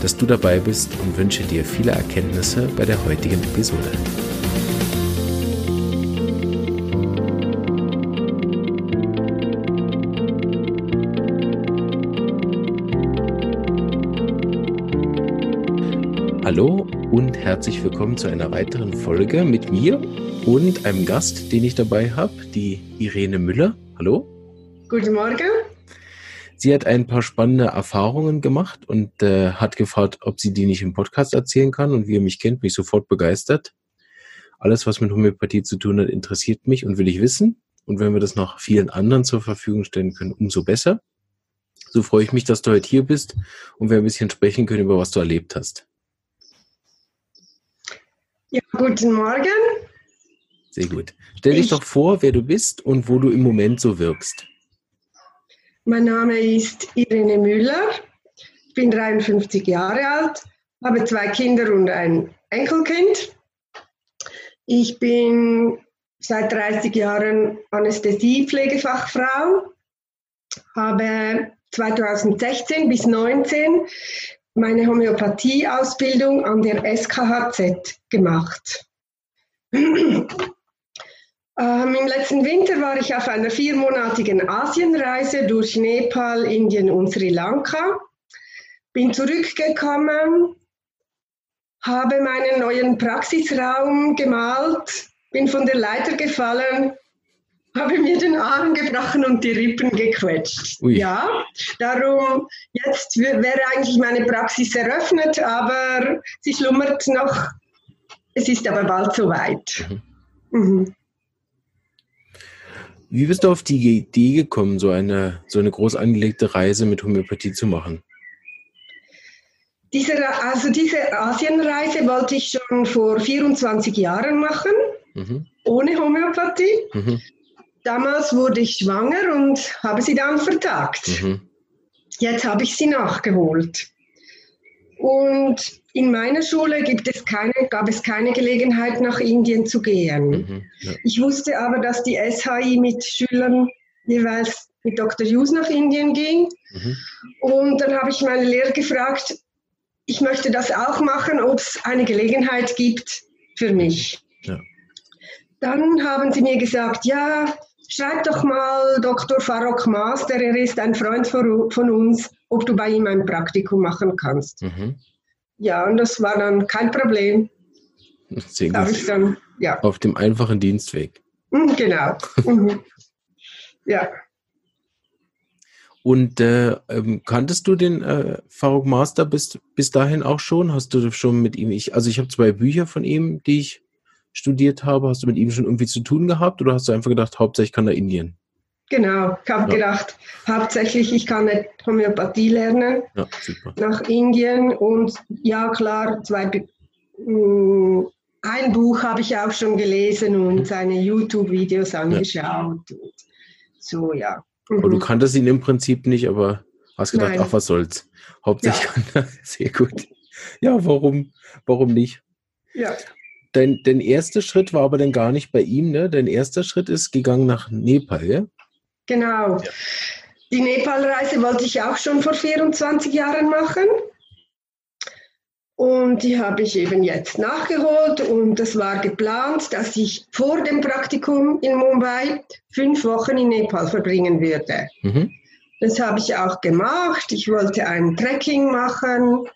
dass du dabei bist und wünsche dir viele Erkenntnisse bei der heutigen Episode. Hallo und herzlich willkommen zu einer weiteren Folge mit mir und einem Gast, den ich dabei habe, die Irene Müller. Hallo. Guten Morgen. Sie hat ein paar spannende Erfahrungen gemacht und äh, hat gefragt, ob sie die nicht im Podcast erzählen kann. Und wie ihr mich kennt, mich sofort begeistert. Alles, was mit Homöopathie zu tun hat, interessiert mich und will ich wissen. Und wenn wir das noch vielen anderen zur Verfügung stellen können, umso besser. So freue ich mich, dass du heute hier bist und wir ein bisschen sprechen können über was du erlebt hast. Ja, guten Morgen. Sehr gut. Stell dich ich, doch vor, wer du bist und wo du im Moment so wirkst. Mein Name ist Irene Müller. Ich bin 53 Jahre alt, habe zwei Kinder und ein Enkelkind. Ich bin seit 30 Jahren Anästhesiepflegefachfrau, habe 2016 bis 2019 meine Homöopathie-Ausbildung an der SKHZ gemacht. Ähm, Im letzten Winter war ich auf einer viermonatigen Asienreise durch Nepal, Indien und Sri Lanka. Bin zurückgekommen, habe meinen neuen Praxisraum gemalt, bin von der Leiter gefallen, habe mir den Arm gebrochen und die Rippen gequetscht. Ui. Ja, darum jetzt wäre eigentlich meine Praxis eröffnet, aber sie schlummert noch. Es ist aber bald soweit. Mhm. Mhm. Wie bist du auf die Idee gekommen, so eine, so eine groß angelegte Reise mit Homöopathie zu machen? Diese, also diese Asienreise wollte ich schon vor 24 Jahren machen, mhm. ohne Homöopathie. Mhm. Damals wurde ich schwanger und habe sie dann vertagt. Mhm. Jetzt habe ich sie nachgeholt. Und in meiner Schule gibt es keine, gab es keine Gelegenheit, nach Indien zu gehen. Mhm, ja. Ich wusste aber, dass die SHI mit Schülern jeweils mit Dr. Hughes nach Indien ging. Mhm. Und dann habe ich meine Lehrer gefragt, ich möchte das auch machen, ob es eine Gelegenheit gibt für mich. Ja. Dann haben sie mir gesagt, ja, schreib doch mal Dr. Farok Master, er ist ein Freund von uns, ob du bei ihm ein Praktikum machen kannst. Mhm. Ja, und das war dann kein Problem. Sehr gut. Dann, ja. Auf dem einfachen Dienstweg. Mhm, genau. Mhm. ja. Und äh, ähm, kanntest du den äh, Faruk Master bis, bis dahin auch schon? Hast du schon mit ihm, ich, also ich habe zwei Bücher von ihm, die ich studiert habe. Hast du mit ihm schon irgendwie zu tun gehabt oder hast du einfach gedacht, hauptsächlich kann er Indien? Genau, ich habe ja. gedacht, hauptsächlich ich kann nicht Homöopathie lernen ja, nach Indien und ja klar, zwei, mm, ein Buch habe ich auch schon gelesen und mhm. seine YouTube-Videos angeschaut. Ja. so, ja. Mhm. Aber du mhm. kanntest ihn im Prinzip nicht, aber hast gedacht, Nein. ach, was soll's. Hauptsächlich kann er sehr gut. Ja, warum, warum nicht? Ja. Dein, dein erster Schritt war aber dann gar nicht bei ihm, ne? Dein erster Schritt ist gegangen nach Nepal, ja? Genau. Ja. Die Nepal-Reise wollte ich auch schon vor 24 Jahren machen. Und die habe ich eben jetzt nachgeholt und es war geplant, dass ich vor dem Praktikum in Mumbai fünf Wochen in Nepal verbringen würde. Mhm. Das habe ich auch gemacht. Ich wollte ein Trekking machen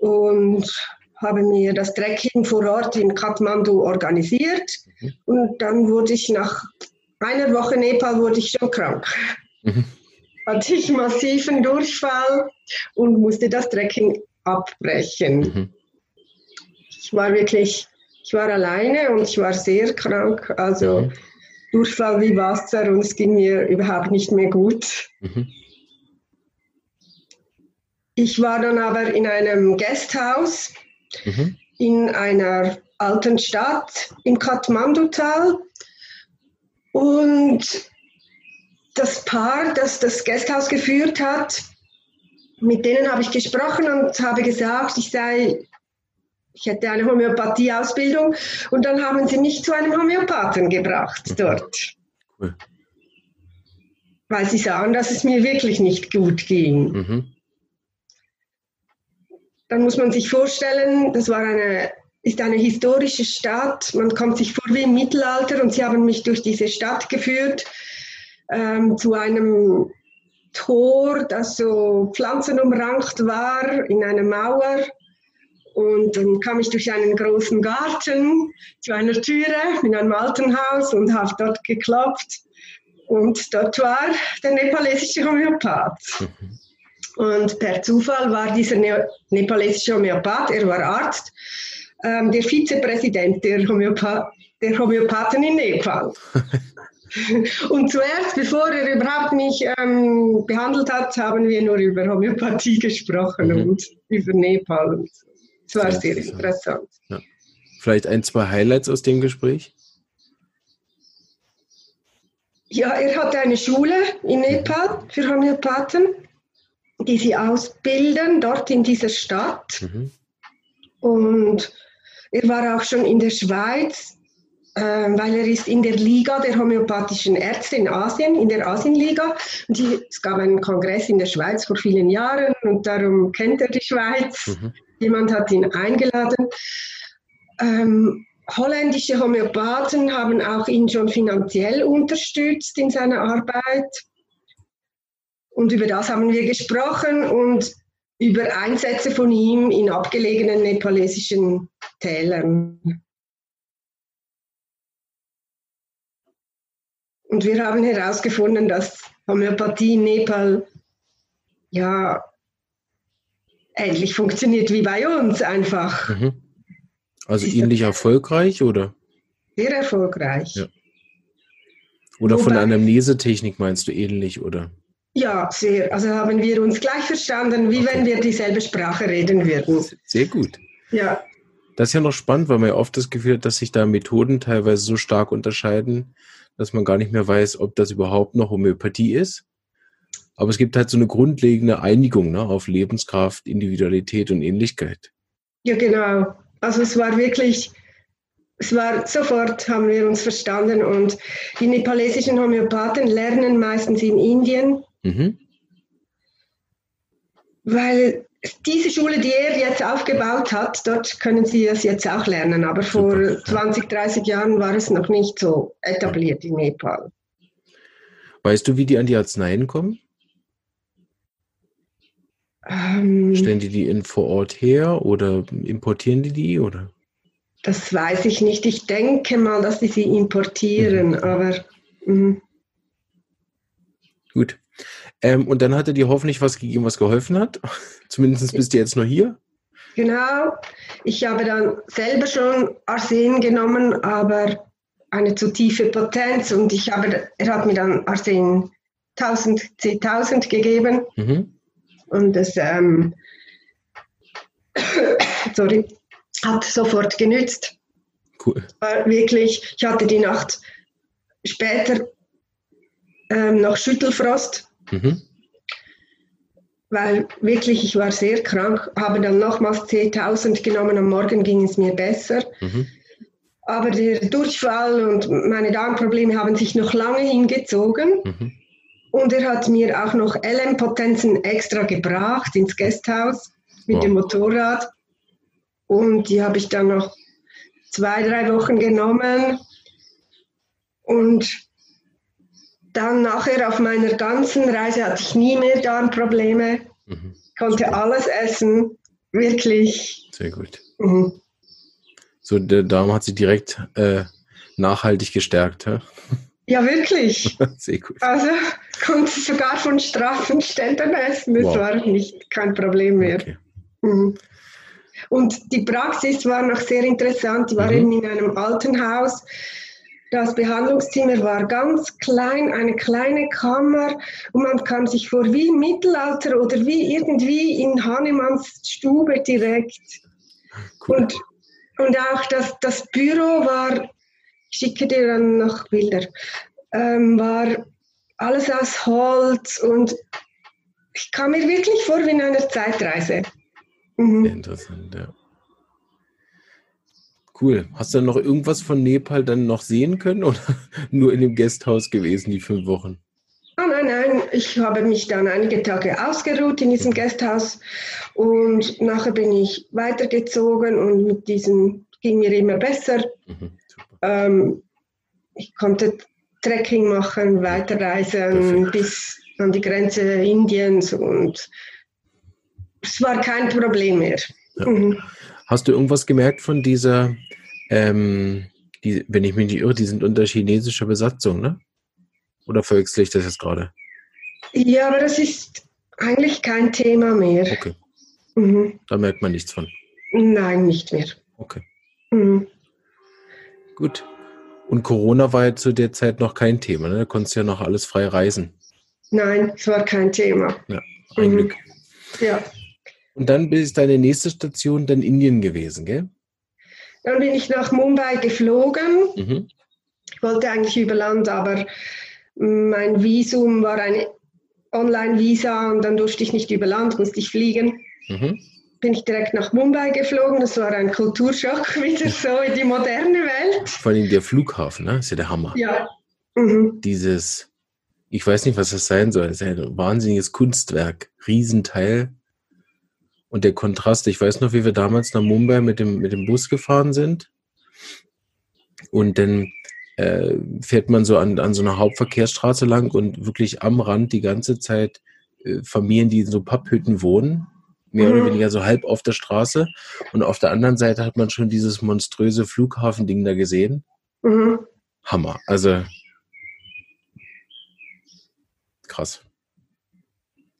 und habe mir das Trekking vor Ort in Kathmandu organisiert. Mhm. Und dann wurde ich nach einer Woche Nepal wurde ich schon krank. Mhm. Hatte ich massiven Durchfall und musste das Trekking abbrechen. Mhm. Ich war wirklich, ich war alleine und ich war sehr krank, also mhm. Durchfall wie Wasser und es ging mir überhaupt nicht mehr gut. Mhm. Ich war dann aber in einem Gasthaus mhm. in einer alten Stadt im Kathmandu-Tal. Und das Paar, das das Gasthaus geführt hat, mit denen habe ich gesprochen und habe gesagt, ich sei, ich hätte eine Homöopathie-Ausbildung und dann haben sie mich zu einem Homöopathen gebracht dort. Cool. Weil sie sahen, dass es mir wirklich nicht gut ging. Mhm. Dann muss man sich vorstellen, das war eine, ist eine historische Stadt. Man kommt sich vor wie im Mittelalter und sie haben mich durch diese Stadt geführt ähm, zu einem Tor, das so pflanzenumrankt war, in einer Mauer. Und dann kam ich durch einen großen Garten zu einer Türe in einem alten Haus und habe dort geklopft. Und dort war der nepalesische Homöopath. Mhm. Und per Zufall war dieser ne nepalesische Homöopath, er war Arzt, ähm, der Vizepräsident der, Homöopath der Homöopathen in Nepal. Und zuerst, bevor er überhaupt mich ähm, behandelt hat, haben wir nur über Homöopathie gesprochen mhm. und über Nepal. Und Es war sehr interessant. Ja. Vielleicht ein, zwei Highlights aus dem Gespräch? Ja, er hatte eine Schule in Nepal für Homöopathen, die sie ausbilden, dort in dieser Stadt. Mhm. Und er war auch schon in der Schweiz ähm, weil er ist in der Liga der homöopathischen Ärzte in Asien, in der Asienliga. Und die, es gab einen Kongress in der Schweiz vor vielen Jahren und darum kennt er die Schweiz. Mhm. Jemand hat ihn eingeladen. Ähm, holländische Homöopathen haben auch ihn schon finanziell unterstützt in seiner Arbeit. Und über das haben wir gesprochen und über Einsätze von ihm in abgelegenen nepalesischen Tälern. Und wir haben herausgefunden, dass Homöopathie in Nepal ja ähnlich funktioniert wie bei uns einfach. Mhm. Also Ist ähnlich erfolgreich oder? Sehr erfolgreich. Ja. Oder Wobei, von Anamnesetechnik meinst du ähnlich, oder? Ja, sehr. Also haben wir uns gleich verstanden, wie okay. wenn wir dieselbe Sprache reden würden. Sehr gut. Ja. Das ist ja noch spannend, weil man ja oft das Gefühl hat, dass sich da Methoden teilweise so stark unterscheiden, dass man gar nicht mehr weiß, ob das überhaupt noch Homöopathie ist. Aber es gibt halt so eine grundlegende Einigung ne, auf Lebenskraft, Individualität und Ähnlichkeit. Ja, genau. Also es war wirklich, es war sofort, haben wir uns verstanden. Und die nepalesischen Homöopathen lernen meistens in Indien, mhm. weil diese Schule, die er jetzt aufgebaut hat, dort können Sie es jetzt auch lernen. Aber vor Super. 20, 30 Jahren war es noch nicht so etabliert in Nepal. Weißt du, wie die an die Arzneien kommen? Ähm, Stellen die die in vor Ort her oder importieren die die? Oder? Das weiß ich nicht. Ich denke mal, dass die sie importieren, mhm. aber. Mh. Gut. Ähm, und dann hat er dir hoffentlich was gegeben, was geholfen hat. Zumindest bist du jetzt nur hier. Genau. Ich habe dann selber schon Arsen genommen, aber eine zu tiefe Potenz und ich habe, er hat mir dann Arsen 1000, C1000 gegeben mhm. und es ähm, sorry, hat sofort genützt. Cool. War wirklich, ich hatte die Nacht später ähm, noch Schüttelfrost Mhm. Weil wirklich, ich war sehr krank, habe dann nochmals 10.000 genommen, am Morgen ging es mir besser. Mhm. Aber der Durchfall und meine Darmprobleme haben sich noch lange hingezogen. Mhm. Und er hat mir auch noch LM-Potenzen extra gebracht ins Gasthaus mit wow. dem Motorrad. Und die habe ich dann noch zwei, drei Wochen genommen. Und dann nachher auf meiner ganzen Reise hatte ich nie mehr Darmprobleme, mhm. konnte alles essen, wirklich. Sehr gut. Mhm. So, der Darm hat sich direkt äh, nachhaltig gestärkt, hä? Ja, wirklich. Sehr gut. Also konnte sogar von straffen Ständen essen, das wow. war nicht kein Problem mehr. Okay. Mhm. Und die Praxis war noch sehr interessant. Ich war mhm. eben in einem alten Haus das Behandlungszimmer war ganz klein, eine kleine Kammer und man kam sich vor wie Mittelalter oder wie irgendwie in Hahnemanns Stube direkt. Cool. Und Und auch das, das Büro war, ich schicke dir dann noch Bilder, ähm, war alles aus Holz und ich kam mir wirklich vor wie in einer Zeitreise. Mhm. Interessant, ja. Cool. Hast du noch irgendwas von Nepal dann noch sehen können oder nur in dem Gasthaus gewesen, die fünf Wochen? Oh nein, nein, ich habe mich dann einige Tage ausgeruht in diesem Gasthaus und nachher bin ich weitergezogen und mit diesem ging mir immer besser. Mhm, ähm, ich konnte Trekking machen, weiterreisen Perfekt. bis an die Grenze Indiens und es war kein Problem mehr. Ja. Mhm. Hast du irgendwas gemerkt von dieser, ähm, die, wenn ich mich nicht irre, die sind unter chinesischer Besatzung, ne? Oder verwechsel ich das jetzt gerade? Ja, aber das ist eigentlich kein Thema mehr. Okay. Mhm. Da merkt man nichts von. Nein, nicht mehr. Okay. Mhm. Gut. Und Corona war ja zu der Zeit noch kein Thema, ne? Da konntest du ja noch alles frei reisen. Nein, es war kein Thema. Ja, ein mhm. Glück. Ja. Und dann ist deine nächste Station dann Indien gewesen, gell? Dann bin ich nach Mumbai geflogen. Mhm. Ich wollte eigentlich über Land, aber mein Visum war ein Online-Visa und dann durfte ich nicht über Land, musste ich fliegen. Mhm. Bin ich direkt nach Mumbai geflogen. Das war ein Kulturschock, wieder so in die moderne Welt. Vor allem der Flughafen, ne? ist ja der Hammer. Ja. Mhm. Dieses, ich weiß nicht, was das sein soll. Das ist ein wahnsinniges Kunstwerk, Riesenteil. Und der Kontrast, ich weiß noch, wie wir damals nach Mumbai mit dem, mit dem Bus gefahren sind. Und dann äh, fährt man so an, an so einer Hauptverkehrsstraße lang und wirklich am Rand die ganze Zeit äh, Familien, die in so Papphütten wohnen, mehr mhm. oder weniger so halb auf der Straße. Und auf der anderen Seite hat man schon dieses monströse Flughafending da gesehen. Mhm. Hammer. Also krass.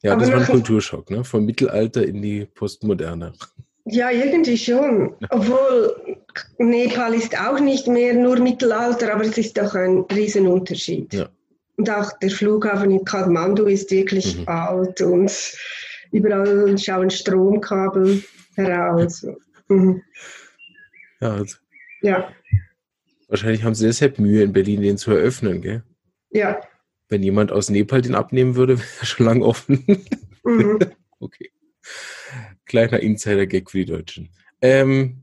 Ja, Aber das war ein Kulturschock, ne? Vom Mittelalter in die Postmoderne. Ja, irgendwie schon. Obwohl Nepal ist auch nicht mehr nur Mittelalter, aber es ist doch ein Riesenunterschied. Ja. Und auch der Flughafen in Kathmandu ist wirklich mhm. alt und überall schauen Stromkabel heraus. Mhm. Ja, also. ja. Wahrscheinlich haben sie deshalb Mühe, in Berlin den zu eröffnen, gell? Ja. Wenn jemand aus Nepal den abnehmen würde, wäre er schon lange offen. Mhm. okay. Kleiner Insider-Gag für die Deutschen. Ähm,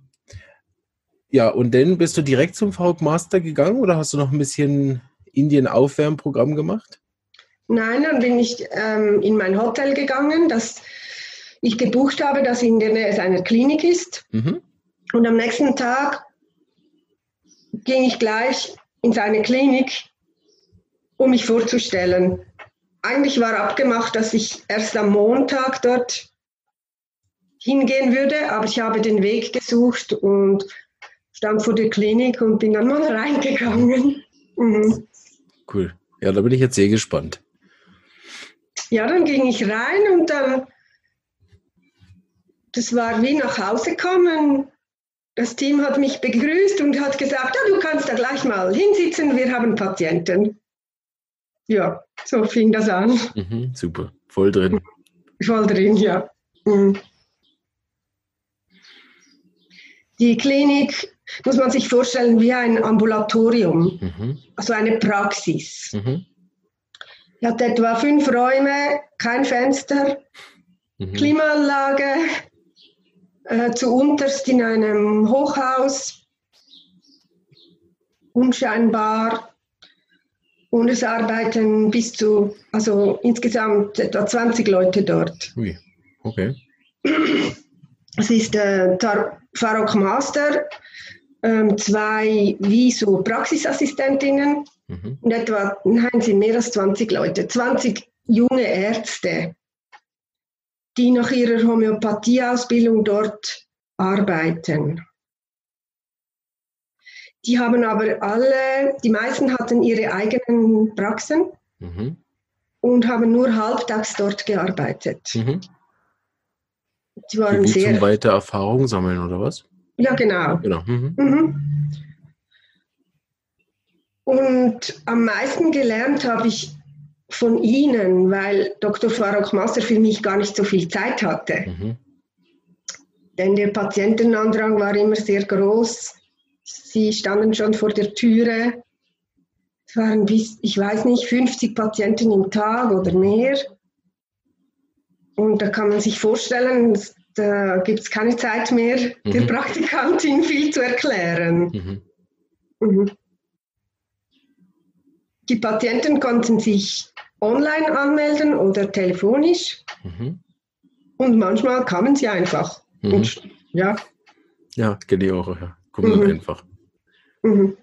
ja, und dann bist du direkt zum VHOG Master gegangen oder hast du noch ein bisschen Indien-Aufwärmprogramm gemacht? Nein, dann bin ich ähm, in mein Hotel gegangen, das ich gebucht habe, das in der Nähe einer Klinik ist. Mhm. Und am nächsten Tag ging ich gleich in seine Klinik, um mich vorzustellen. Eigentlich war abgemacht, dass ich erst am Montag dort hingehen würde, aber ich habe den Weg gesucht und stand vor der Klinik und bin dann mal reingegangen. Mhm. Cool. Ja, da bin ich jetzt sehr gespannt. Ja, dann ging ich rein und dann, das war wie nach Hause kommen. Das Team hat mich begrüßt und hat gesagt, ja, du kannst da gleich mal hinsitzen, wir haben Patienten. Ja, so fing das an. Mhm, super, voll drin. Voll drin, ja. Mhm. Die Klinik muss man sich vorstellen wie ein Ambulatorium, mhm. also eine Praxis. Mhm. Die hat etwa fünf Räume, kein Fenster, mhm. Klimaanlage, äh, zu unterst in einem Hochhaus, unscheinbar. Und es arbeiten bis zu, also insgesamt etwa 20 Leute dort. Ui, okay. Es ist äh, Farok Master, ähm, zwei wie so Praxisassistentinnen mhm. und etwa, nein, sind mehr als 20 Leute, 20 junge Ärzte, die nach ihrer Homöopathieausbildung dort arbeiten. Die haben aber alle, die meisten hatten ihre eigenen Praxen mhm. und haben nur halbtags dort gearbeitet. Mhm. Die waren Wie sehr. Zum weiter Erfahrung sammeln oder was? Ja, genau. genau. Mhm. Mhm. Und am meisten gelernt habe ich von Ihnen, weil Dr. Farok Master für mich gar nicht so viel Zeit hatte. Mhm. denn der Patientenandrang war immer sehr groß. Sie standen schon vor der Türe. Es waren bis, ich weiß nicht, 50 Patienten im Tag oder mehr. Und da kann man sich vorstellen, da gibt es keine Zeit mehr, mhm. der Praktikantin viel zu erklären. Mhm. Mhm. Die Patienten konnten sich online anmelden oder telefonisch. Mhm. Und manchmal kamen sie einfach. Mhm. Und, ja. Ja, kenne ich auch. Ja. Kommen mhm. einfach. Mhm.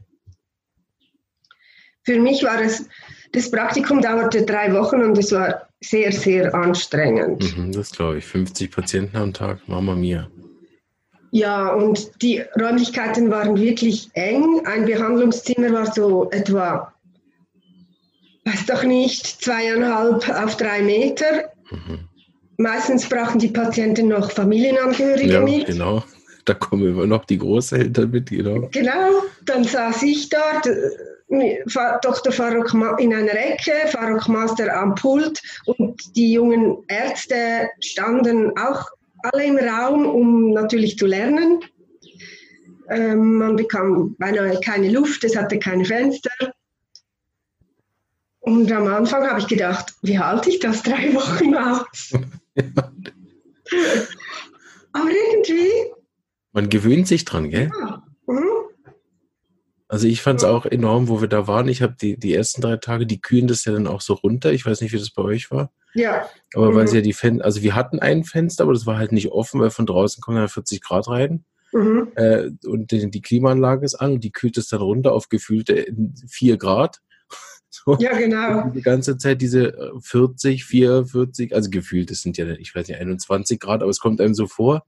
Für mich war es, das Praktikum dauerte drei Wochen und es war sehr, sehr anstrengend. Mhm, das glaube ich. 50 Patienten am Tag, Mama mia. Ja, und die Räumlichkeiten waren wirklich eng. Ein Behandlungszimmer war so etwa, weiß doch nicht, zweieinhalb auf drei Meter. Mhm. Meistens brauchen die Patienten noch Familienangehörige ja, mit. Genau, da kommen immer noch die Großeltern mit, genau. Genau, dann saß ich dort, äh, Dr. Farok in einer Ecke, Farok Master am Pult und die jungen Ärzte standen auch alle im Raum, um natürlich zu lernen. Ähm, man bekam beinahe keine Luft, es hatte keine Fenster. Und am Anfang habe ich gedacht, wie halte ich das drei Wochen aus? Aber irgendwie. Man gewöhnt sich dran, gell? Ja. Mhm. Also ich fand es auch enorm, wo wir da waren. Ich habe die, die ersten drei Tage, die kühlen das ja dann auch so runter. Ich weiß nicht, wie das bei euch war. Ja. Aber mhm. weil sie ja die Fenster, also wir hatten ein Fenster, aber das war halt nicht offen, weil von draußen kommen dann 40 Grad rein. Mhm. Äh, und die, die, Klimaanlage ist an und die kühlt es dann runter auf gefühlte 4 Grad. So. Ja, genau. Die ganze Zeit diese 40, 44, also gefühlt, das sind ja, ich weiß nicht, 21 Grad, aber es kommt einem so vor,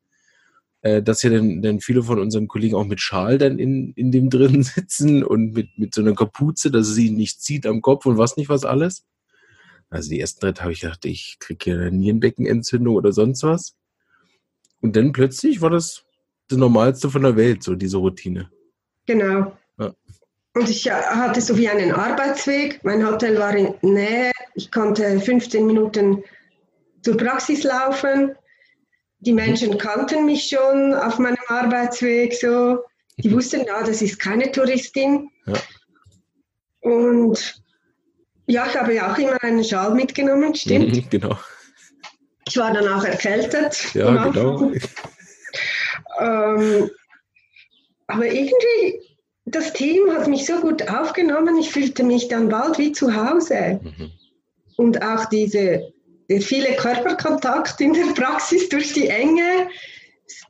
äh, dass ja dann, dann viele von unseren Kollegen auch mit Schal dann in, in dem drin sitzen und mit, mit so einer Kapuze, dass sie nicht zieht am Kopf und was nicht was alles. Also die ersten drei Tage habe ich gedacht, ich kriege hier eine Nierenbeckenentzündung oder sonst was. Und dann plötzlich war das das Normalste von der Welt, so diese Routine. Genau. Ja. Und ich hatte so wie einen Arbeitsweg. Mein Hotel war in Nähe. Ich konnte 15 Minuten zur Praxis laufen. Die Menschen kannten mich schon auf meinem Arbeitsweg so. Die wussten, ja, das ist keine Touristin. Ja. Und ja, ich habe ja auch immer einen Schal mitgenommen, stimmt. genau. Ich war dann auch erkältet. Ja, genau. ähm, aber irgendwie das Team hat mich so gut aufgenommen, ich fühlte mich dann bald wie zu Hause. Mhm. Und auch diese, viele Körperkontakt in der Praxis durch die Enge,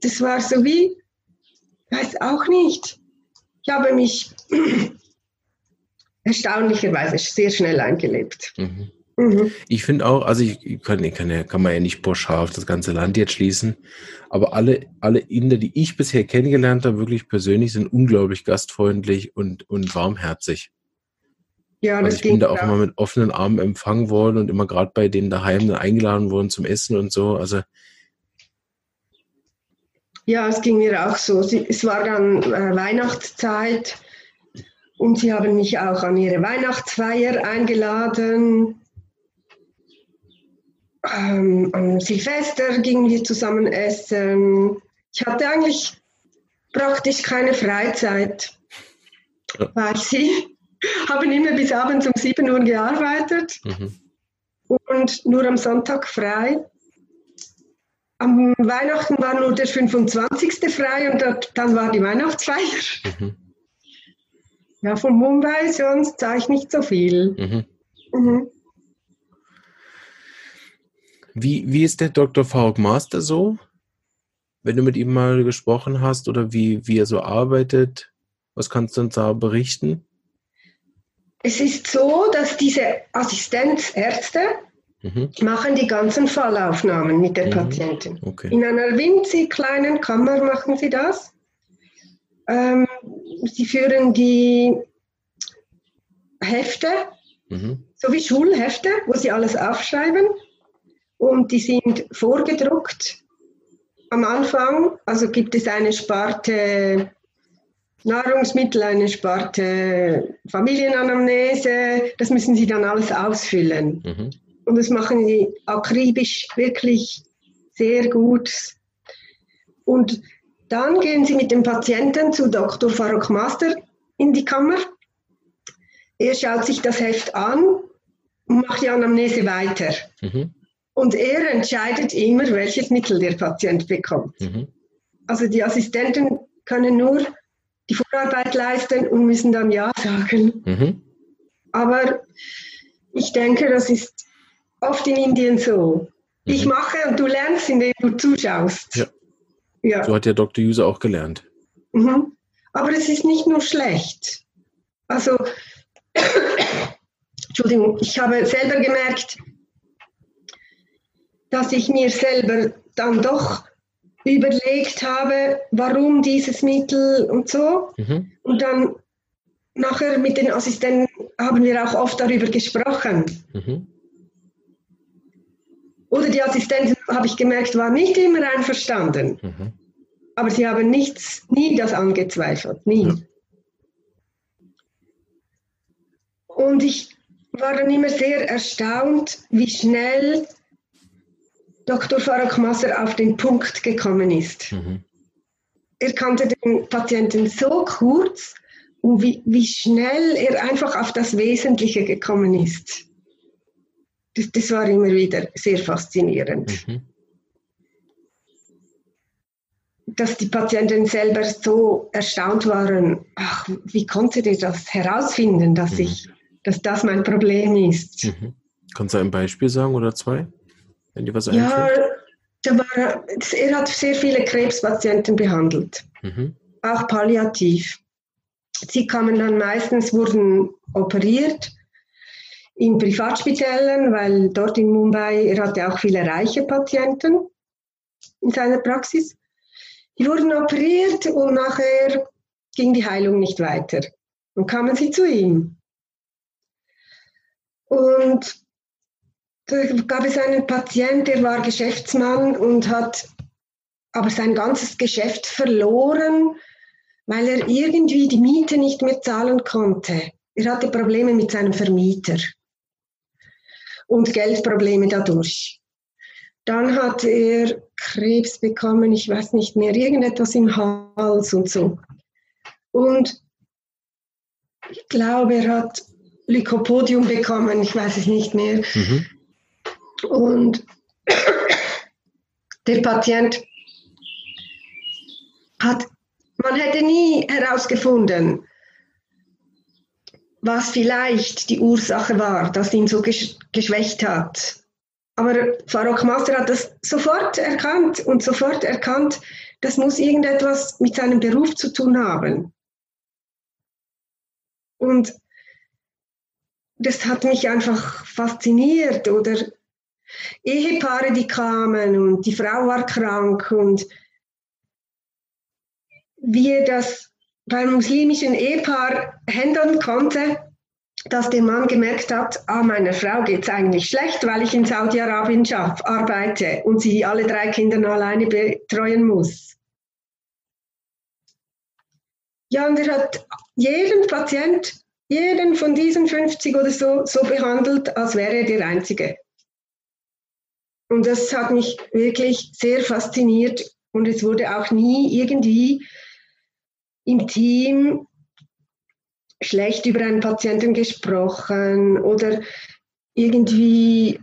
das war so wie, weiß auch nicht. Ich habe mich erstaunlicherweise sehr schnell eingelebt. Mhm. Mhm. Ich finde auch, also ich kann, ich kann, ja, kann man ja nicht pauschal auf das ganze Land jetzt schließen, aber alle, alle Inder, die ich bisher kennengelernt habe, wirklich persönlich, sind unglaublich gastfreundlich und, und warmherzig. Ja, also ich bin da auch immer mit offenen Armen empfangen worden und immer gerade bei denen daheim eingeladen worden zum Essen und so. Also ja, es ging mir auch so. Es war dann äh, Weihnachtszeit und sie haben mich auch an ihre Weihnachtsfeier eingeladen ähm, am Silvester gingen wir zusammen essen. Ich hatte eigentlich praktisch keine Freizeit, ja. weil sie haben immer bis abends um 7 Uhr gearbeitet mhm. und nur am Sonntag frei. Am Weihnachten war nur der 25. frei und dann war die Weihnachtsfeier. Mhm. Ja, von Mumbai sonst sah ich nicht so viel. Mhm. Mhm. Wie, wie ist der Dr. Faruk Master so? Wenn du mit ihm mal gesprochen hast oder wie, wie er so arbeitet, was kannst du uns da berichten? Es ist so, dass diese Assistenzärzte mhm. machen die ganzen Fallaufnahmen mit der mhm. Patientin. Okay. In einer winzig kleinen Kammer machen sie das. Ähm, sie führen die Hefte, mhm. so wie Schulhefte, wo sie alles aufschreiben und die sind vorgedruckt. Am Anfang, also gibt es eine Sparte Nahrungsmittel, eine Sparte Familienanamnese, das müssen Sie dann alles ausfüllen. Mhm. Und das machen Sie akribisch, wirklich sehr gut. Und dann gehen Sie mit dem Patienten zu Dr. Farok Master in die Kammer. Er schaut sich das Heft an und macht die Anamnese weiter. Mhm. Und er entscheidet immer, welches Mittel der Patient bekommt. Mhm. Also die Assistenten können nur die Vorarbeit leisten und müssen dann Ja sagen. Mhm. Aber ich denke, das ist oft in Indien so. Mhm. Ich mache und du lernst, indem du zuschaust. Ja. ja. So hat ja Dr. User auch gelernt. Mhm. Aber es ist nicht nur schlecht. Also, Entschuldigung, ich habe selber gemerkt, dass ich mir selber dann doch überlegt habe, warum dieses Mittel und so. Mhm. Und dann nachher mit den Assistenten haben wir auch oft darüber gesprochen. Mhm. Oder die Assistenten, habe ich gemerkt, waren nicht immer einverstanden. Mhm. Aber sie haben nichts, nie das angezweifelt, nie. Und ich war dann immer sehr erstaunt, wie schnell Dr. Farag Masser auf den Punkt gekommen ist. Mhm. Er kannte den Patienten so kurz und wie, wie schnell er einfach auf das Wesentliche gekommen ist. Das, das war immer wieder sehr faszinierend. Mhm. Dass die Patienten selber so erstaunt waren, ach, wie konnte der das herausfinden, dass, mhm. ich, dass das mein Problem ist. Mhm. Kannst du ein Beispiel sagen oder zwei? Wenn dir was ja, war, er hat sehr viele Krebspatienten behandelt, mhm. auch palliativ. Sie kamen dann meistens, wurden operiert in Privatspitälern, weil dort in Mumbai, er hatte auch viele reiche Patienten in seiner Praxis. Die wurden operiert und nachher ging die Heilung nicht weiter. Und kamen sie zu ihm. Und da gab es einen Patient, der war Geschäftsmann und hat aber sein ganzes Geschäft verloren, weil er irgendwie die Miete nicht mehr zahlen konnte. Er hatte Probleme mit seinem Vermieter und Geldprobleme dadurch. Dann hat er Krebs bekommen, ich weiß nicht mehr, irgendetwas im Hals und so. Und ich glaube, er hat Lycopodium bekommen, ich weiß es nicht mehr. Mhm. Und der Patient hat, man hätte nie herausgefunden, was vielleicht die Ursache war, dass ihn so geschwächt hat. Aber Farok Master hat das sofort erkannt und sofort erkannt, das muss irgendetwas mit seinem Beruf zu tun haben. Und das hat mich einfach fasziniert oder Ehepaare, die kamen und die Frau war krank und wie er das beim muslimischen Ehepaar handeln konnte, dass der Mann gemerkt hat, ah, meiner Frau geht es eigentlich schlecht, weil ich in Saudi-Arabien arbeite und sie alle drei Kinder alleine betreuen muss. Ja, und er hat jeden Patient, jeden von diesen 50 oder so, so behandelt, als wäre er der Einzige. Und das hat mich wirklich sehr fasziniert und es wurde auch nie irgendwie im Team schlecht über einen Patienten gesprochen oder irgendwie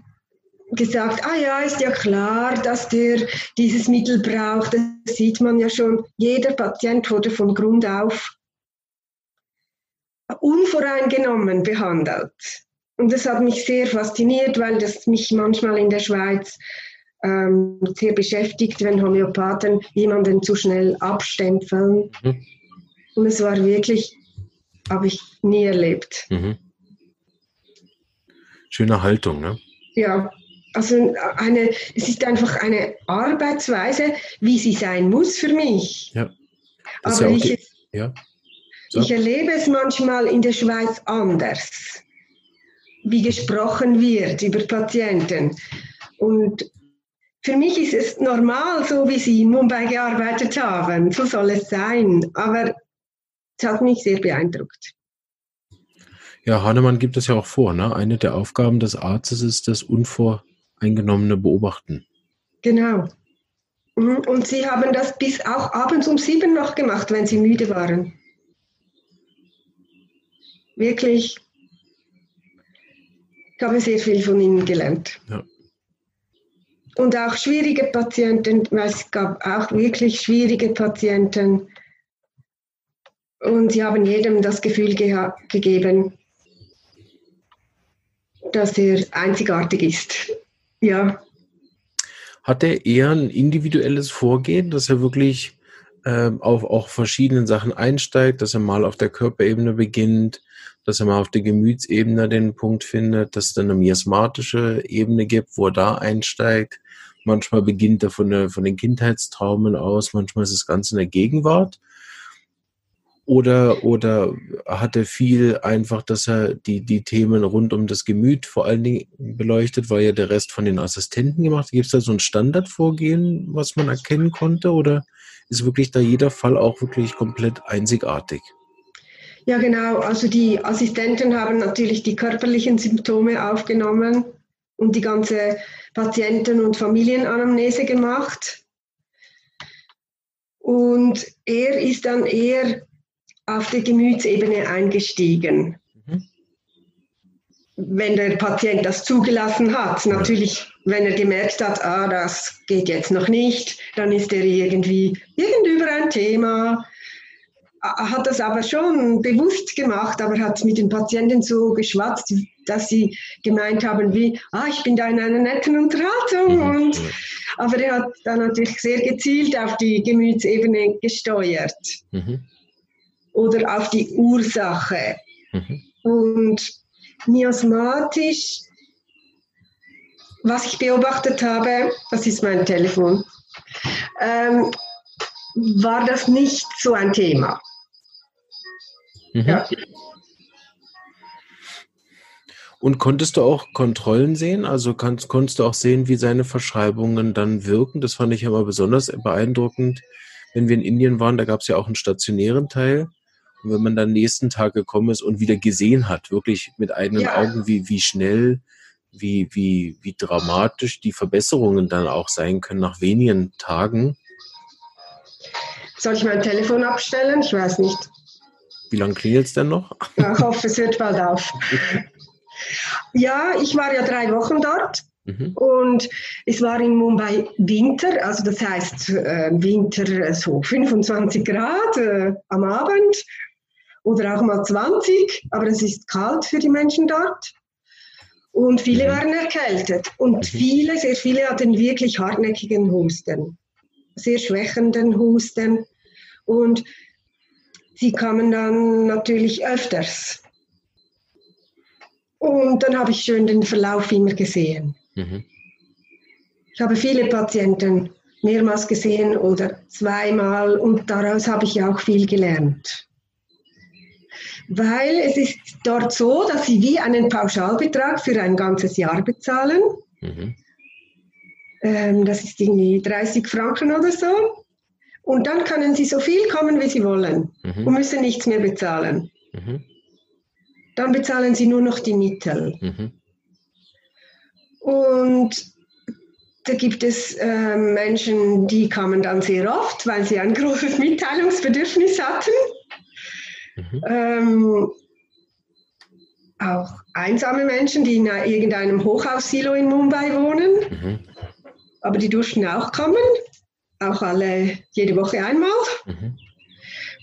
gesagt, ah ja, ist ja klar, dass der dieses Mittel braucht. Das sieht man ja schon. Jeder Patient wurde von Grund auf unvoreingenommen behandelt. Und das hat mich sehr fasziniert, weil das mich manchmal in der Schweiz ähm, sehr beschäftigt, wenn Homöopathen jemanden zu schnell abstempeln. Mhm. Und es war wirklich, habe ich nie erlebt. Mhm. Schöne Haltung, ne? Ja, also eine, es ist einfach eine Arbeitsweise, wie sie sein muss für mich. Ja. Aber ja ich, ja. So. ich erlebe es manchmal in der Schweiz anders wie gesprochen wird über Patienten. Und für mich ist es normal, so wie Sie in Mumbai gearbeitet haben. So soll es sein. Aber es hat mich sehr beeindruckt. Ja, Hahnemann gibt es ja auch vor. Ne? Eine der Aufgaben des Arztes ist das unvoreingenommene Beobachten. Genau. Mhm. Und Sie haben das bis auch abends um sieben noch gemacht, wenn Sie müde waren. Wirklich. Ich habe sehr viel von Ihnen gelernt. Ja. Und auch schwierige Patienten, weil es gab auch wirklich schwierige Patienten. Und sie haben jedem das Gefühl ge gegeben, dass er einzigartig ist. Ja. Hat er eher ein individuelles Vorgehen, dass er wirklich äh, auf auch verschiedenen Sachen einsteigt, dass er mal auf der Körperebene beginnt, dass er mal auf der Gemütsebene den Punkt findet, dass es dann eine miasmatische Ebene gibt, wo er da einsteigt. Manchmal beginnt er von, der, von den Kindheitstraumen aus, manchmal ist das Ganze in der Gegenwart. Oder, oder hat er viel einfach, dass er die, die Themen rund um das Gemüt vor allen Dingen beleuchtet, weil ja der Rest von den Assistenten gemacht Gibt es da so ein Standardvorgehen, was man erkennen konnte? Oder ist wirklich da jeder Fall auch wirklich komplett einzigartig? Ja, genau. Also die Assistenten haben natürlich die körperlichen Symptome aufgenommen und die ganze Patienten- und Familienanamnese gemacht. Und er ist dann eher auf die Gemütsebene eingestiegen. Mhm. Wenn der Patient das zugelassen hat, natürlich, wenn er gemerkt hat, ah, das geht jetzt noch nicht, dann ist er irgendwie irgend über ein Thema, hat das aber schon bewusst gemacht, aber hat mit den Patienten so geschwatzt, dass sie gemeint haben, wie, ah, ich bin da in einer netten Unterhaltung. Mhm. Und, aber er hat dann natürlich sehr gezielt auf die Gemütsebene gesteuert. Mhm oder auf die Ursache. Mhm. Und miasmatisch, was ich beobachtet habe, das ist mein Telefon, ähm, war das nicht so ein Thema. Mhm. Ja. Und konntest du auch Kontrollen sehen? Also kannst, konntest du auch sehen, wie seine Verschreibungen dann wirken? Das fand ich immer besonders beeindruckend. Wenn wir in Indien waren, da gab es ja auch einen stationären Teil. Und wenn man dann nächsten Tag gekommen ist und wieder gesehen hat, wirklich mit eigenen ja. Augen, wie, wie schnell, wie, wie, wie dramatisch die Verbesserungen dann auch sein können nach wenigen Tagen. Soll ich mein Telefon abstellen? Ich weiß nicht. Wie lange klingelt es denn noch? Ja, ich hoffe, es hört bald auf. Ja, ich war ja drei Wochen dort mhm. und es war in Mumbai Winter, also das heißt äh, Winter so 25 Grad äh, am Abend oder auch mal 20, aber es ist kalt für die Menschen dort. Und viele mhm. waren erkältet und mhm. viele, sehr viele hatten wirklich hartnäckigen Husten, sehr schwächenden Husten und sie kamen dann natürlich öfters. Und dann habe ich schön den Verlauf immer gesehen. Mhm. Ich habe viele Patienten mehrmals gesehen oder zweimal und daraus habe ich auch viel gelernt weil es ist dort so, dass sie wie einen Pauschalbetrag für ein ganzes Jahr bezahlen. Mhm. Ähm, das ist irgendwie 30 Franken oder so. Und dann können sie so viel kommen, wie sie wollen mhm. und müssen nichts mehr bezahlen. Mhm. Dann bezahlen sie nur noch die Mittel. Mhm. Und da gibt es äh, Menschen, die kamen dann sehr oft, weil sie ein großes Mitteilungsbedürfnis hatten. Mhm. Ähm, auch einsame Menschen, die in irgendeinem Hochhaussilo in Mumbai wohnen. Mhm. Aber die durften auch kommen, auch alle jede Woche einmal. Mhm.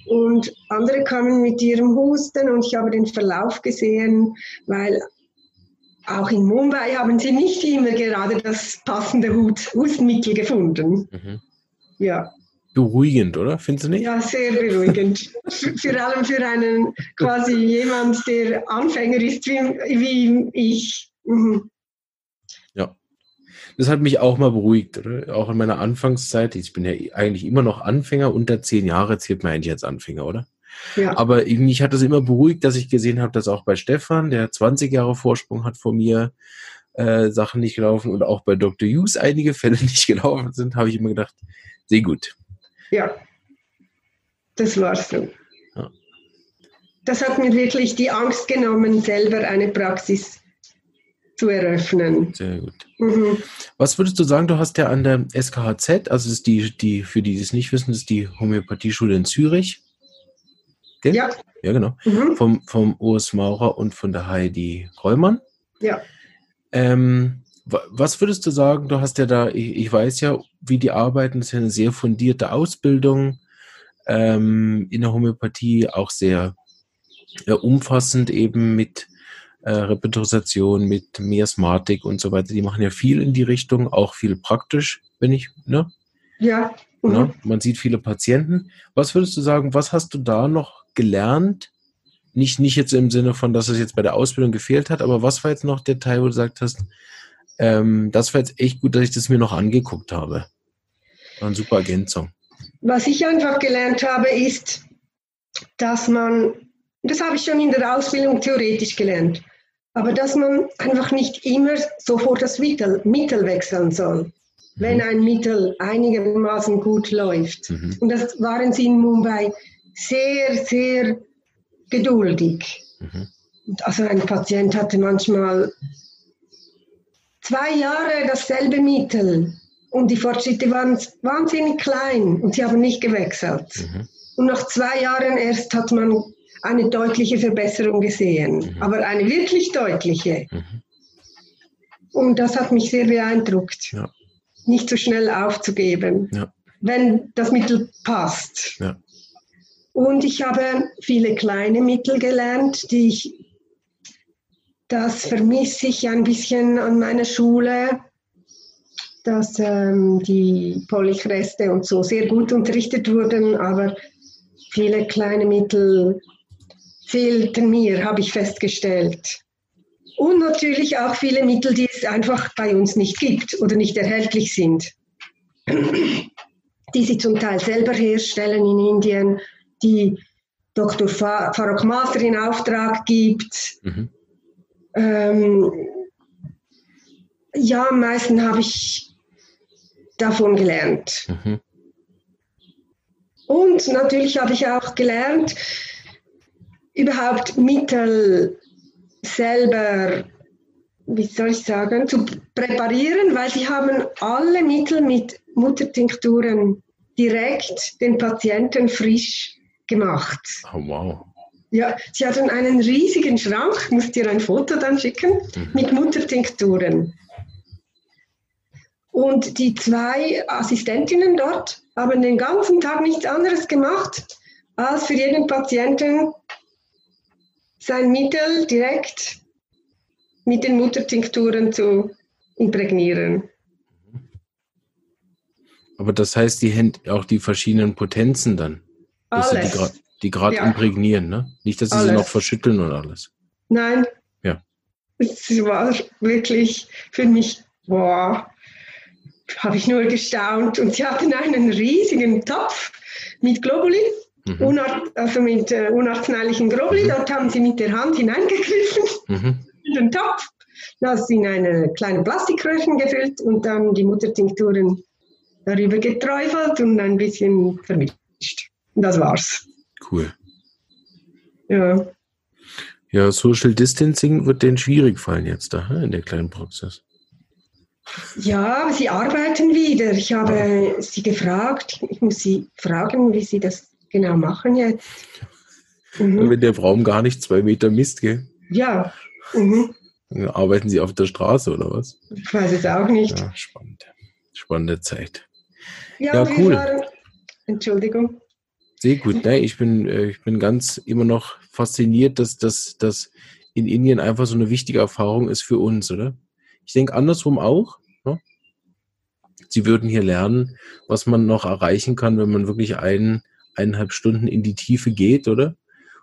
Und andere kamen mit ihrem Husten und ich habe den Verlauf gesehen, weil auch in Mumbai haben sie nicht immer gerade das passende Hustenmittel gefunden. Mhm. Ja beruhigend, oder? Findest du nicht? Ja, sehr beruhigend. Vor allem für einen quasi jemand, der Anfänger ist wie, wie ich. Mhm. Das hat mich auch mal beruhigt, oder? Auch in meiner Anfangszeit. Ich bin ja eigentlich immer noch Anfänger, unter zehn Jahre zählt man eigentlich als Anfänger, oder? Ja. Aber mich hat das immer beruhigt, dass ich gesehen habe, dass auch bei Stefan, der 20 Jahre Vorsprung hat vor mir, äh, Sachen nicht gelaufen und auch bei Dr. Hughes einige Fälle nicht gelaufen sind, habe ich immer gedacht, sehr gut. Ja, das war so. Ja. Das hat mir wirklich die Angst genommen, selber eine Praxis zu eröffnen. Sehr gut. Mhm. Was würdest du sagen, du hast ja an der SKHZ, also ist die, die, für die, die es nicht wissen, ist die Homöopathieschule in Zürich. Gell? Ja. Ja, genau. Mhm. Vom, vom Urs Maurer und von der Heidi Reumann. Ja. Ähm, was würdest du sagen? Du hast ja da, ich, ich, weiß ja, wie die arbeiten, das ist ja eine sehr fundierte Ausbildung ähm, in der Homöopathie, auch sehr äh, umfassend eben mit äh, Repetition, mit Miasmatik und so weiter. Die machen ja viel in die Richtung, auch viel praktisch, wenn ich, ne? Ja. Mhm. Ne? Man sieht viele Patienten. Was würdest du sagen, was hast du da noch gelernt? Nicht, nicht jetzt im Sinne von, dass es jetzt bei der Ausbildung gefehlt hat, aber was war jetzt noch der Teil, wo du gesagt hast, ähm, das war jetzt echt gut, dass ich das mir noch angeguckt habe. War eine super Ergänzung. Was ich einfach gelernt habe, ist, dass man, das habe ich schon in der Ausbildung theoretisch gelernt, aber dass man einfach nicht immer sofort das Mittel, Mittel wechseln soll, mhm. wenn ein Mittel einigermaßen gut läuft. Mhm. Und das waren sie in Mumbai sehr, sehr geduldig. Mhm. Also ein Patient hatte manchmal zwei Jahre dasselbe Mittel und die Fortschritte waren wahnsinnig klein und sie haben nicht gewechselt. Mhm. Und nach zwei Jahren erst hat man eine deutliche Verbesserung gesehen, mhm. aber eine wirklich deutliche. Mhm. Und das hat mich sehr beeindruckt, ja. nicht so schnell aufzugeben, ja. wenn das Mittel passt. Ja. Und ich habe viele kleine Mittel gelernt, die ich, das vermisse ich ein bisschen an meiner Schule, dass ähm, die Polychreste und so sehr gut unterrichtet wurden, aber viele kleine Mittel fehlten mir, habe ich festgestellt. Und natürlich auch viele Mittel, die es einfach bei uns nicht gibt oder nicht erhältlich sind, die sie zum Teil selber herstellen in Indien die Dr. Farok Master in Auftrag gibt. Mhm. Ähm, ja, am meisten habe ich davon gelernt. Mhm. Und natürlich habe ich auch gelernt, überhaupt Mittel selber, wie soll ich sagen, zu präparieren, weil sie haben alle Mittel mit Muttertinkturen direkt den Patienten frisch gemacht. Oh, wow. Ja, sie hatten einen riesigen Schrank, ich muss dir ein Foto dann schicken, mhm. mit Muttertinkturen. Und die zwei Assistentinnen dort haben den ganzen Tag nichts anderes gemacht, als für jeden Patienten sein Mittel direkt mit den Muttertinkturen zu imprägnieren. Aber das heißt, die haben auch die verschiedenen Potenzen dann? Alles. Die gerade ja. imprägnieren, ne? Nicht, dass sie alles. sie noch verschütteln und alles. Nein. Ja. Es war wirklich für mich, boah, habe ich nur gestaunt. Und sie hatten einen riesigen Topf mit Globuli, mhm. also mit äh, unarzneilichen Globuli. Mhm. Dort haben sie mit der Hand hineingegriffen mhm. in den Topf. Das in eine kleine Plastikröhrchen gefüllt und dann die Muttertinkturen darüber geträufelt und ein bisschen vermischt. Das war's. Cool. Ja. Ja, Social Distancing wird denen schwierig fallen jetzt da in der kleinen Praxis. Ja, sie arbeiten wieder. Ich habe ja. sie gefragt, ich muss sie fragen, wie sie das genau machen jetzt. Mhm. Wenn der Raum gar nicht zwei Meter misst, gell? Ja. Mhm. Dann arbeiten sie auf der Straße oder was? Ich weiß es auch nicht. Ja, spannend. Spannende Zeit. Ja, ja cool. Waren, Entschuldigung. Sehr gut. Ne? Ich, bin, äh, ich bin ganz immer noch fasziniert, dass das in Indien einfach so eine wichtige Erfahrung ist für uns, oder? Ich denke andersrum auch. Ne? Sie würden hier lernen, was man noch erreichen kann, wenn man wirklich ein, eineinhalb Stunden in die Tiefe geht, oder?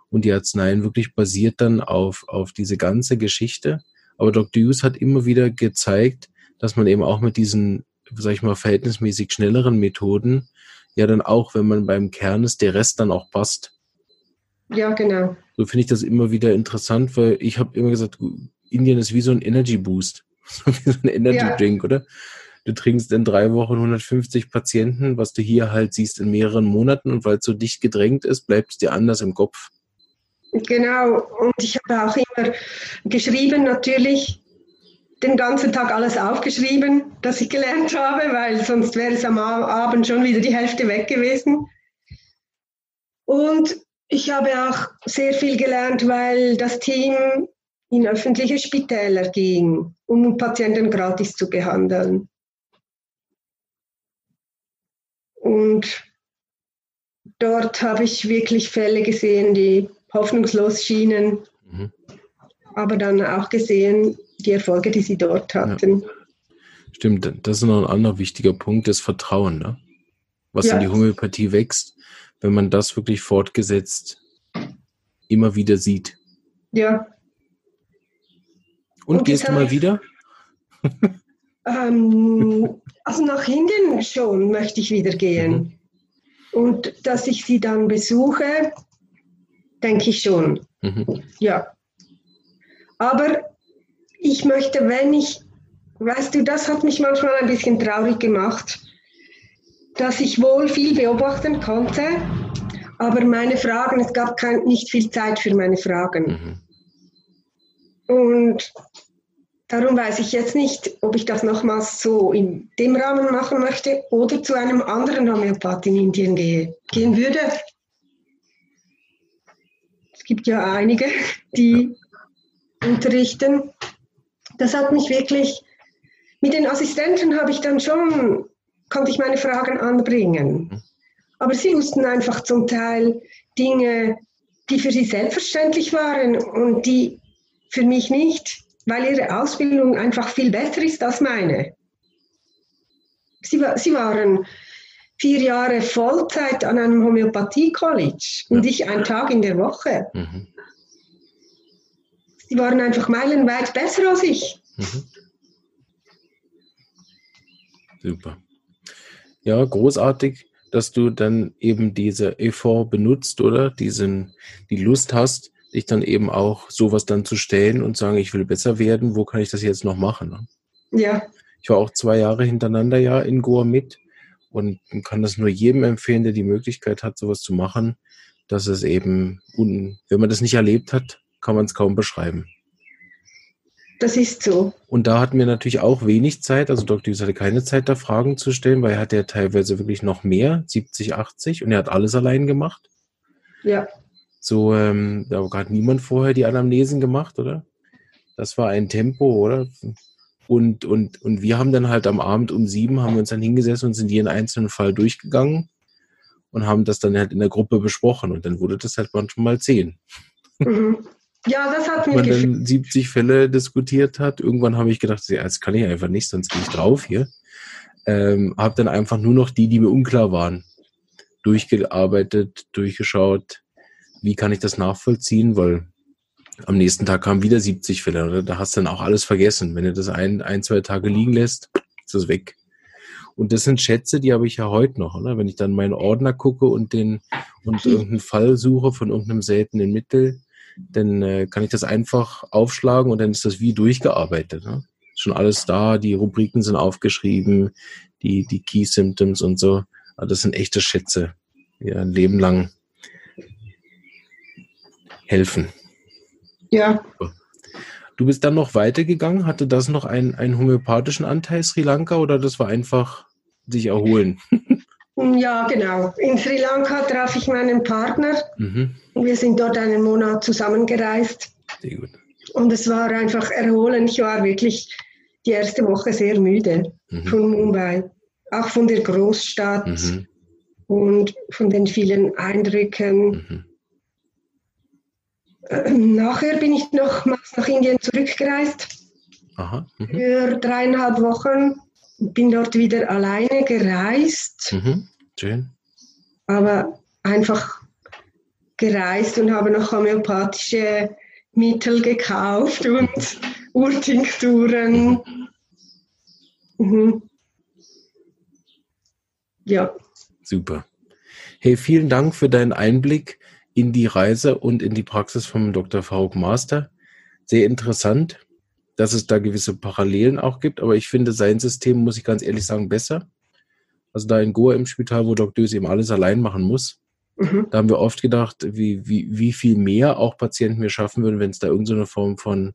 Und die Arzneien wirklich basiert dann auf, auf diese ganze Geschichte. Aber Dr. Hughes hat immer wieder gezeigt, dass man eben auch mit diesen, sag ich mal, verhältnismäßig schnelleren Methoden ja dann auch, wenn man beim Kern ist, der Rest dann auch passt. Ja, genau. So finde ich das immer wieder interessant, weil ich habe immer gesagt, Indien ist wie so ein Energy Boost, wie so ein Energy ja. Drink, oder? Du trinkst in drei Wochen 150 Patienten, was du hier halt siehst in mehreren Monaten und weil es so dicht gedrängt ist, bleibt es dir anders im Kopf. Genau, und ich habe auch immer geschrieben, natürlich, den ganzen Tag alles aufgeschrieben, das ich gelernt habe, weil sonst wäre es am Abend schon wieder die Hälfte weg gewesen. Und ich habe auch sehr viel gelernt, weil das Team in öffentliche Spitäler ging, um Patienten gratis zu behandeln. Und dort habe ich wirklich Fälle gesehen, die hoffnungslos schienen, mhm. aber dann auch gesehen die Erfolge, die sie dort hatten. Ja. Stimmt, das ist noch ein anderer wichtiger Punkt, das Vertrauen, ne? was ja. in die Homöopathie wächst, wenn man das wirklich fortgesetzt immer wieder sieht. Ja. Und, Und gehst du mal wieder? ähm, also nach Indien schon möchte ich wieder gehen. Mhm. Und dass ich sie dann besuche, denke ich schon. Mhm. Ja. Aber ich möchte, wenn ich, weißt du, das hat mich manchmal ein bisschen traurig gemacht, dass ich wohl viel beobachten konnte, aber meine Fragen, es gab kein, nicht viel Zeit für meine Fragen. Mhm. Und darum weiß ich jetzt nicht, ob ich das nochmals so in dem Rahmen machen möchte oder zu einem anderen Homöopath in Indien gehe, gehen würde. Es gibt ja einige, die unterrichten. Das hat mich wirklich, mit den Assistenten habe ich dann schon, konnte ich meine Fragen anbringen. Mhm. Aber sie wussten einfach zum Teil Dinge, die für sie selbstverständlich waren und die für mich nicht, weil ihre Ausbildung einfach viel besser ist als meine. Sie, sie waren vier Jahre Vollzeit an einem Homöopathie-College und ich einen Tag in der Woche. Mhm. Sie waren einfach meilenweit besser als ich. Mhm. Super. Ja, großartig dass du dann eben diese Effort benutzt oder diesen, die Lust hast, dich dann eben auch sowas dann zu stellen und sagen, ich will besser werden, wo kann ich das jetzt noch machen? Ne? Ja. Ich war auch zwei Jahre hintereinander ja in Goa mit und kann das nur jedem empfehlen, der die Möglichkeit hat, sowas zu machen, dass es eben, wenn man das nicht erlebt hat, kann man es kaum beschreiben. Das ist so. Und da hatten wir natürlich auch wenig Zeit. Also Dr. Hughes hatte keine Zeit, da Fragen zu stellen, weil er hat ja teilweise wirklich noch mehr, 70, 80, und er hat alles allein gemacht. Ja. So, ähm, da hat niemand vorher die Anamnesen gemacht, oder? Das war ein Tempo, oder? Und, und, und wir haben dann halt am Abend um sieben haben wir uns dann hingesessen und sind jeden einzelnen Fall durchgegangen und haben das dann halt in der Gruppe besprochen. Und dann wurde das halt manchmal mal zehn. Mhm. Ja, das hat mir man dann 70 Fälle diskutiert hat. Irgendwann habe ich gedacht, ja, das kann ich einfach nicht, sonst gehe ich drauf hier. Ähm, habe dann einfach nur noch die, die mir unklar waren, durchgearbeitet, durchgeschaut, wie kann ich das nachvollziehen, weil am nächsten Tag kamen wieder 70 Fälle. Oder? Da hast du dann auch alles vergessen. Wenn du das ein, ein, zwei Tage liegen lässt, ist das weg. Und das sind Schätze, die habe ich ja heute noch. Oder? Wenn ich dann meinen Ordner gucke und den und irgendeinen Fall suche von irgendeinem seltenen Mittel, dann äh, kann ich das einfach aufschlagen und dann ist das wie durchgearbeitet. Ne? Schon alles da, die Rubriken sind aufgeschrieben, die, die Key Symptoms und so. Aber das sind echte Schätze, die ein Leben lang helfen. Ja. Du bist dann noch weitergegangen? Hatte das noch einen, einen homöopathischen Anteil Sri Lanka oder das war einfach sich erholen? Ja, genau. In Sri Lanka traf ich meinen Partner. Mhm. Wir sind dort einen Monat zusammengereist. Sehr gut. Und es war einfach erholend. Ich war wirklich die erste Woche sehr müde mhm. von Mumbai. Auch von der Großstadt mhm. und von den vielen Eindrücken. Nachher bin ich nochmals nach Indien zurückgereist. Aha. Mhm. Für dreieinhalb Wochen bin dort wieder alleine gereist. Mhm. Schön. Aber einfach gereist und habe noch homöopathische Mittel gekauft und Urtinkturen. Mhm. Ja. Super. Hey, vielen Dank für deinen Einblick in die Reise und in die Praxis vom Dr. Faruk Master. Sehr interessant dass es da gewisse Parallelen auch gibt, aber ich finde sein System, muss ich ganz ehrlich sagen, besser. Also da in Goa im Spital, wo Dr. Döse eben alles allein machen muss, mhm. da haben wir oft gedacht, wie, wie, wie viel mehr auch Patienten wir schaffen würden, wenn es da irgendeine Form von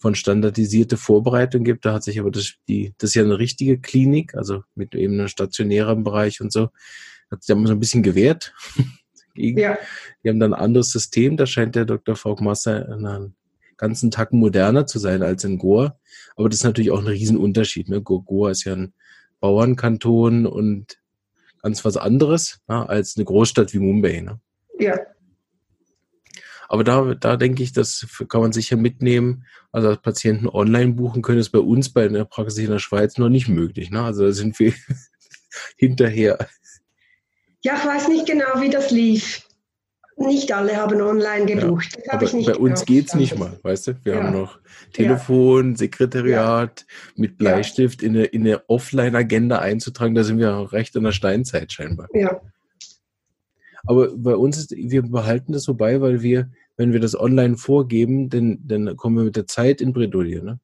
von standardisierte Vorbereitung gibt. Da hat sich aber das, die, das ist ja eine richtige Klinik, also mit eben einem stationären Bereich und so, hat sich da so ein bisschen gewehrt. Ja. Die haben dann ein anderes System. Da scheint der Dr. Faulkmaster einen ganzen Tag moderner zu sein als in Goa. Aber das ist natürlich auch ein Riesenunterschied. Ne? Goa ist ja ein Bauernkanton und ganz was anderes ne? als eine Großstadt wie Mumbai. Ne? Ja. Aber da, da denke ich, das kann man sicher mitnehmen. Also als Patienten online buchen können, ist bei uns bei der Praxis in der Schweiz noch nicht möglich. Ne? Also da sind wir hinterher. Ja, ich weiß nicht genau, wie das lief. Nicht alle haben online gebucht. Ja, aber bei genau uns geht es nicht mal, weißt du? Wir ja. haben noch Telefon, Sekretariat mit Bleistift in eine, in eine Offline-Agenda einzutragen. Da sind wir recht in der Steinzeit scheinbar. Ja. Aber bei uns ist, wir behalten das so bei, weil wir, wenn wir das online vorgeben, dann, dann kommen wir mit der Zeit in Bredouille, ne?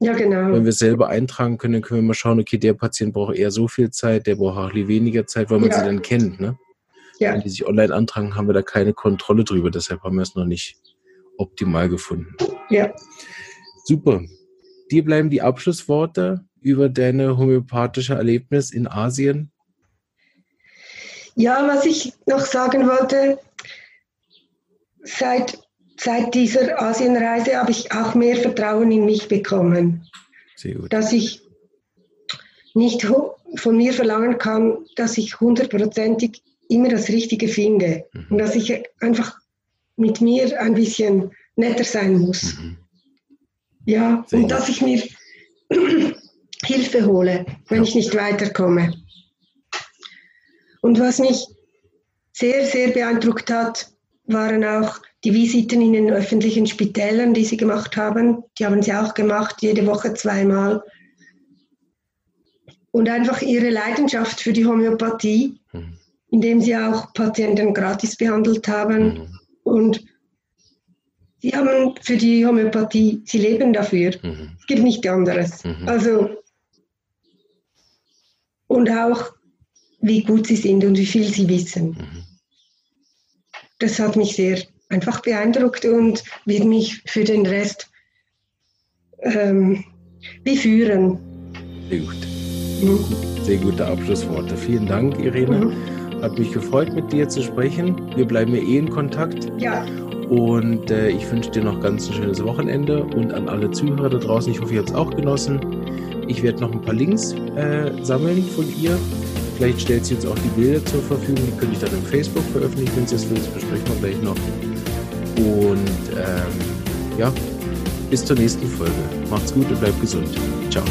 Ja, genau. Wenn wir es selber eintragen können, dann können wir mal schauen, okay, der Patient braucht eher so viel Zeit, der braucht auch weniger Zeit, weil man ja. sie dann kennt, ne? Ja. Wenn die sich online antragen, haben wir da keine Kontrolle drüber, deshalb haben wir es noch nicht optimal gefunden. Ja. Super. Dir bleiben die Abschlussworte über deine homöopathische Erlebnis in Asien ja, was ich noch sagen wollte, seit, seit dieser Asienreise habe ich auch mehr Vertrauen in mich bekommen. Sehr gut. Dass ich nicht von mir verlangen kann, dass ich hundertprozentig immer das Richtige finde mhm. und dass ich einfach mit mir ein bisschen netter sein muss. Mhm. Ja, Sehr und gut. dass ich mir Hilfe hole, wenn ja. ich nicht weiterkomme. Und was mich sehr, sehr beeindruckt hat, waren auch die Visiten in den öffentlichen Spitälern, die sie gemacht haben. Die haben sie auch gemacht, jede Woche zweimal. Und einfach ihre Leidenschaft für die Homöopathie, mhm. indem sie auch Patienten gratis behandelt haben. Mhm. Und sie haben für die Homöopathie, sie leben dafür. Mhm. Es gibt nichts anderes. Mhm. Also, und auch wie gut sie sind und wie viel sie wissen. Das hat mich sehr einfach beeindruckt und wird mich für den Rest ähm, beführen. Sehr gut. Mhm. Sehr gute Abschlussworte. Vielen Dank, Irene. Mhm. Hat mich gefreut, mit dir zu sprechen. Wir bleiben ja eh in Kontakt. Ja. Und äh, ich wünsche dir noch ganz ein schönes Wochenende und an alle Zuhörer da draußen. Ich hoffe, ihr habt es auch genossen. Ich werde noch ein paar Links äh, sammeln von ihr Vielleicht stellt sie uns auch die Bilder zur Verfügung, die könnte ich dann im Facebook veröffentlichen, wenn sie es will. Das besprechen wir gleich noch. Und ähm, ja, bis zur nächsten Folge. Macht's gut und bleibt gesund. Ciao.